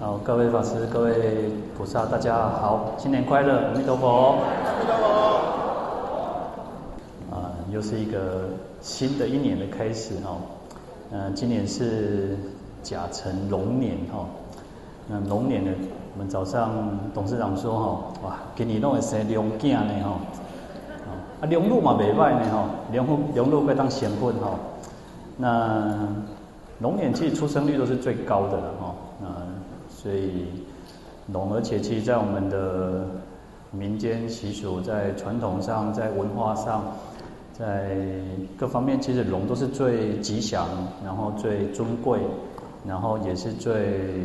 好，各位法师、各位菩萨，大家好，新年快乐，阿弥陀佛。阿弥陀佛。啊，又是一个新的一年的开始哈。嗯、呃，今年是甲辰龙年哈。那龙年呢，我们早上董事长说哈，哇，今年弄会生龙囝呢哈。啊，龙禄嘛未坏呢哈，龙禄龙禄会当贤棍哈。那龙年其实出生率都是最高的了哈。所以龙，而且其实，在我们的民间习俗，在传统上，在文化上，在各方面，其实龙都是最吉祥，然后最尊贵，然后也是最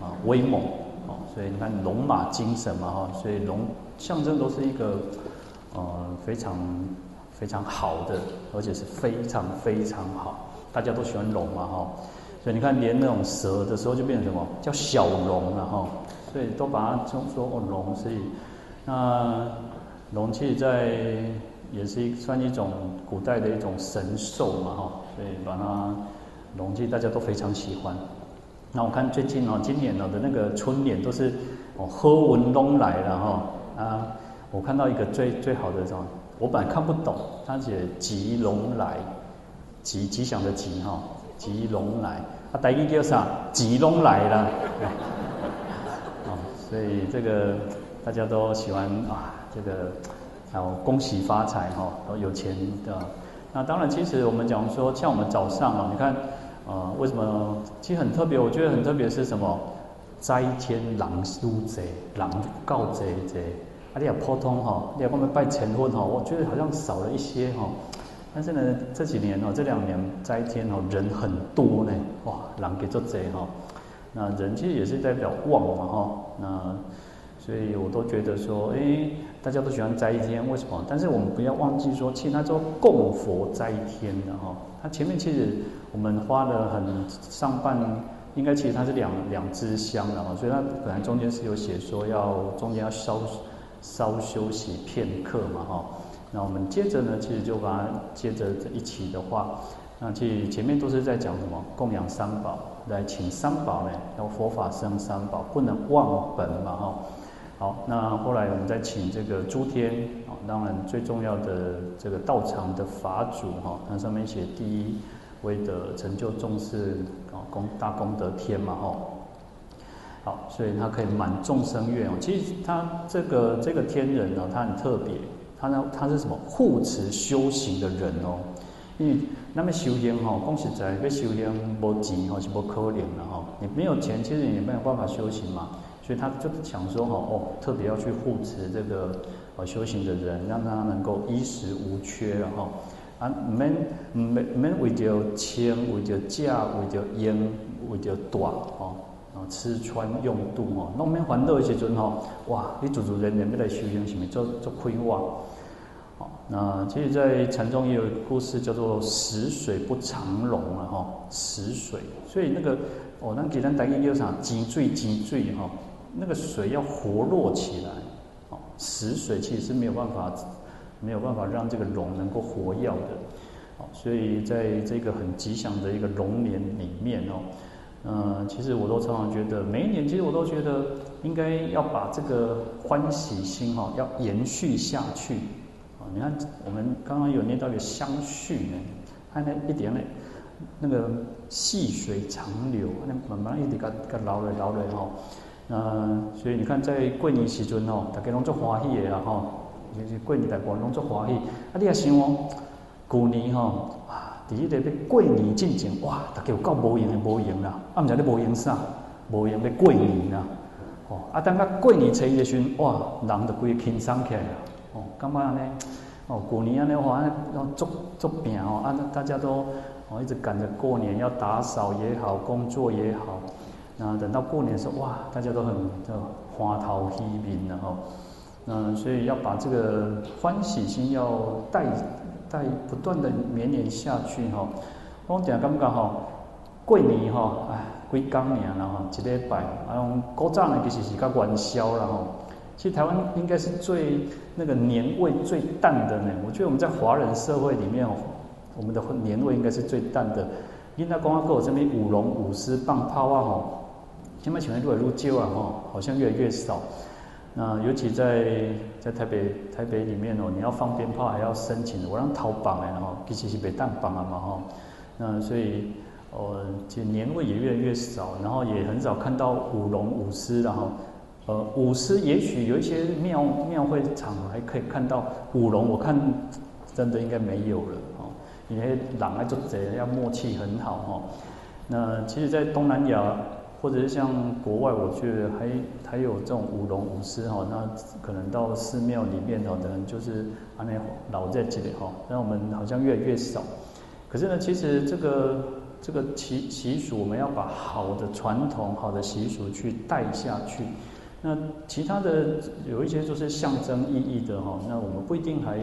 啊威猛哦。所以你看龙马精神嘛哈，所以龙象征都是一个呃非常非常好的，而且是非常非常好，大家都喜欢龙嘛哈。所以你看，连那种蛇的时候就变成什么？叫小龙了哈，所以都把它称说哦龙，所以那龙气在也是一算一种古代的一种神兽嘛哈，所以把它龙气大家都非常喜欢。那我看最近哦，今年哦的那个春联都是哦喝文龙来了哈。啊，我看到一个最最好的什么，我本来看不懂，它写吉龙来，吉吉祥的吉哈。吉龙来，啊，台语叫啥？吉龙来了，啊，所以这个大家都喜欢啊，这个还有恭喜发财哈，都有钱的。那当然，其实我们讲说，像我们早上啊，你看，呃，为什么？其实很特别，我觉得很特别是什么？斋天狼书贼、狼告贼贼，啊，你也普通哈，你也帮我们拜晨婚哈，我觉得好像少了一些哈。但是呢，这几年哦，这两年斋天哦，人很多呢，哇，人给做贼哈。那人其实也是代表旺嘛哈。那所以我都觉得说，哎，大家都喜欢斋天，为什么？但是我们不要忘记说，其实它做供佛斋天的哈。它前面其实我们花了很上半，应该其实它是两两支香的哈。所以它本来中间是有写说要中间要稍稍休息片刻嘛哈。那我们接着呢，其实就把它接着一起的话，那其实前面都是在讲什么供养三宝，来请三宝呢，要佛法生三宝，不能忘本嘛哈。好，那后来我们再请这个诸天啊，当然最重要的这个道场的法主哈，那上面写第一位的成就众生啊功大功德天嘛哈。好，所以他可以满众生愿哦。其实他这个这个天人呢，他很特别。他呢，他是什么护持修行的人哦？因为那么修行哈，讲实在要修行没钱哈是不可能的哈。你没有钱，其实也没有办法修行嘛。所以他就想说哈，哦，特别要去护持这个呃修行的人，让他能够衣食无缺哈。啊，免免免为着钱，为着价，为着烟，为着短哈，啊吃穿用度哈，弄免烦恼的时阵哈，哇，你自自然然要来修行，是咪做做亏哇？那其实，在禅宗也有一个故事，叫做“死水不常龙”啊，哈，死水。所以那个哦，那给咱大家叫啥？积聚积聚哈，那个水要活络起来。哦，死水其实是没有办法，没有办法让这个龙能够活跃的。哦，所以在这个很吉祥的一个龙年里面哦，嗯，其实我都常常觉得，每一年其实我都觉得应该要把这个欢喜心哈，要延续下去。你看，我们刚刚有念到一个相续呢，还那一点呢，那个细水长流，那慢慢一点个个流来流来哈。嗯，所以你看，在过年时阵吼，大家拢做欢喜的啦吼，就是过年大家拢做欢喜。啊，你也想哦，旧年吼，啊，第一个要过年进前，哇，大家有够无闲的无闲啦，啊，毋知你无闲啥，无闲要过年啦。哦，啊，等到过年初一的时阵，哇，人就规轻松起来了。哦，干嘛呢？哦，过年安尼话，要做做饼哦，啊，大家都哦一直赶着过年，要打扫也好，工作也好，那等到过年的时候，哇，大家都很叫花桃喜面的哈，嗯，所以要把这个欢喜心要带在不断的绵延下去哈。我讲感觉哈，过年哈，哎，归刚年了哈，一礼拜，啊，用古早呢其实是较元宵了哈。其实台湾应该是最那个年味最淡的呢。我觉得我们在华人社会里面哦，我们的年味应该是最淡的。因为讲啊，各有这边舞龙舞狮、放炮啊吼，现在请问越来越旧啊，哈，好像越来越少。那尤其在在台北台北里面哦，你要放鞭炮还要申请，我让掏绑哎，然后其实是被当绑啊嘛哈。那所以呃，其实年味也越来越少，然后也很少看到舞龙舞狮，然后呃舞狮也许有一些庙庙会场还可以看到舞龙，我看真的应该没有了哦，因为狼爱做贼要默契很好哈。那其实，在东南亚。或者是像国外，我觉得还还有这种舞龙舞狮哈，那可能到寺庙里面哈，可能就是啊那老在这里哈，那我们好像越来越少。可是呢，其实这个这个习习俗，我们要把好的传统、好的习俗去带下去。那其他的有一些就是象征意义的哈，那我们不一定还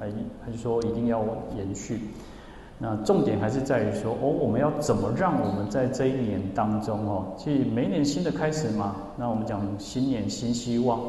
还还是说一定要延续。那重点还是在于说，哦，我们要怎么让我们在这一年当中，哦，其实每一年新的开始嘛，那我们讲新年新希望，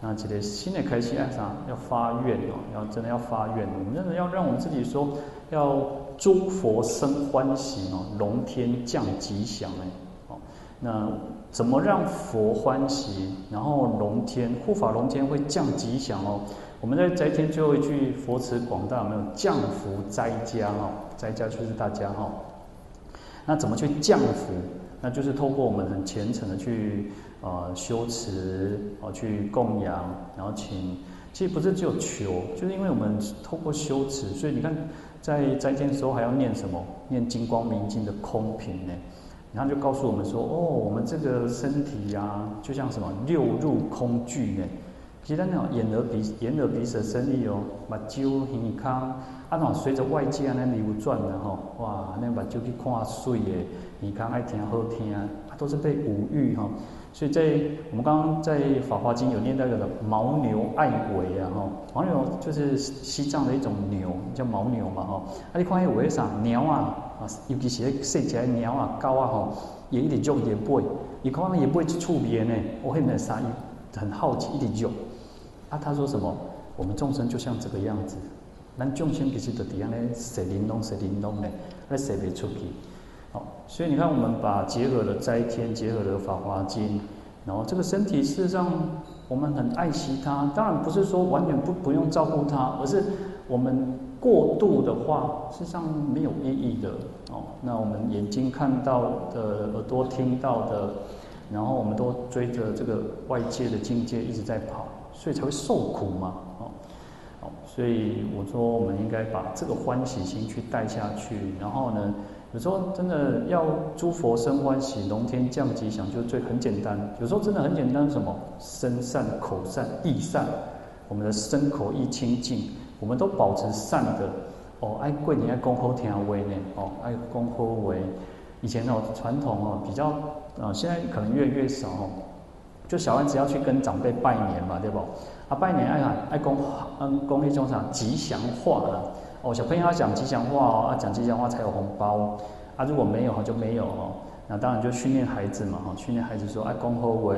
那这个新的开始，要啥？要发愿哦，要真的要发愿，我们真的要让我们自己说，要诸佛生欢喜哦，龙天降吉祥哎，哦，那怎么让佛欢喜，然后龙天护法龙天会降吉祥哦？我们在斋天最后一句佛慈广大有没有降福灾家哈？灾家就是大家哈。那怎么去降福？那就是透过我们很虔诚的去呃修持哦，去供养，然后请。其实不是只有求，就是因为我们透过修持，所以你看在斋天的时候还要念什么？念金光明经的空品呢？然后就告诉我们说，哦，我们这个身体呀、啊，就像什么六入空聚呢？其实那种眼耳鼻眼耳鼻舌身意哦，目睭耳康，啊那种随着外界安尼流转的吼，哇，那目睭去看水的，耳康爱听好听，啊都是被五欲哈。所以在我们刚刚在《法华经》有念到一个牦牛爱尾啊吼，牦牛就是西藏的一种牛，叫牦牛嘛吼。啊你看迄尾啥鸟啊，啊尤其是迄细只鸟啊狗啊吼，也一直叫伊的背，你看伊背去触边呢，我很那啥，很好奇一直叫。啊，他说什么？我们众生就像这个样子，咱众生其实都底下呢，谁灵动谁灵动呢？那谁没出去？好，所以你看，我们把结合了斋天，结合了法华经，然后这个身体事实上我们很爱惜它，当然不是说完全不不用照顾它，而是我们过度的话，事实上没有意义的哦。那我们眼睛看到的，耳朵听到的，然后我们都追着这个外界的境界一直在跑。所以才会受苦嘛，哦，哦，所以我说我们应该把这个欢喜心去带下去，然后呢，有时候真的要诸佛生欢喜，龙天降吉祥，就最很简单。有时候真的很简单，什么身善、口善、意善，我们的身口意清净，我们都保持善的。哦，爱贵你爱恭候听威呢，哦，爱恭候为以前那种传统哦，比较啊，现在可能越来越少。就小孩子要去跟长辈拜年嘛，对不？啊，拜年爱讲爱讲嗯讲那种啥吉祥话啊。哦，小朋友要讲吉祥话哦，啊讲吉祥话才有红包。啊，如果没有就没有哦。那当然就训练孩子嘛，哈，训练孩子说爱恭候为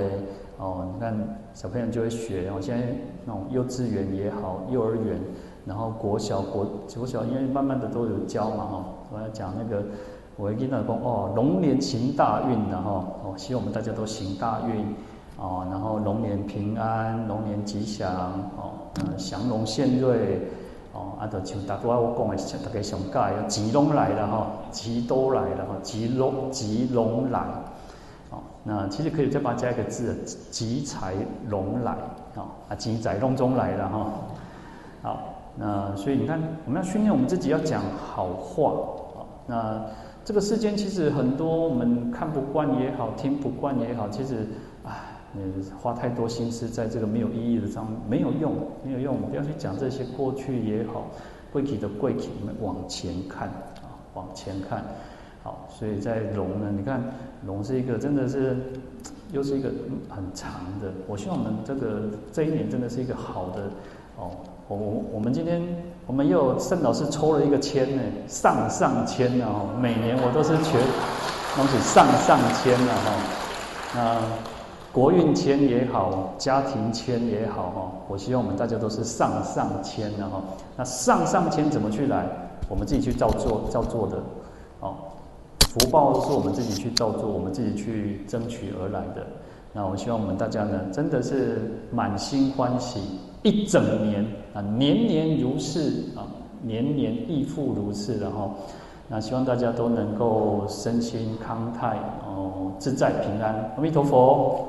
哦，你看小朋友就会学。然后现在那种幼稚园也好，幼儿园，然后国小国国小，因为慢慢的都有教嘛，哈。我要讲那个，我会跟他讲哦，龙年行大运的哈，哦，希望我们大家都行大运。哦，然后龙年平安，龙年吉祥，哦，嗯，祥龙献瑞，哦，啊，就像大多我讲的，大家上盖，吉龙来了哈，吉都来了哈，吉龙吉龙来，哦，那其实可以再把加一个字，吉财龙来，啊，吉财龙中来了哈，好，那所以你看，我们要训练我们自己要讲好话，啊，那这个世间其实很多我们看不惯也好，听不惯也好，其实，嗯，花太多心思在这个没有意义的上面，没有用，没有用。不要去讲这些过去也好，过去的过去，我们往前看啊，往前看。好，所以在龙呢，你看龙是一个真的是，又是一个很长的。我希望我们这个这一年真的是一个好的哦。我我我们今天我们又盛老师抽了一个签呢，上上签了哈。每年我都是全东西上上签了哈。那。国运签也好，家庭签也好，哈，我希望我们大家都是上上签的哈。那上上签怎么去来？我们自己去照做，照做的，哦。福报是我们自己去照做，我们自己去争取而来的。那我希望我们大家呢，真的是满心欢喜，一整年啊，年年如是啊，年年亦复如是，然后，那希望大家都能够身心康泰哦，自在平安。阿弥陀佛。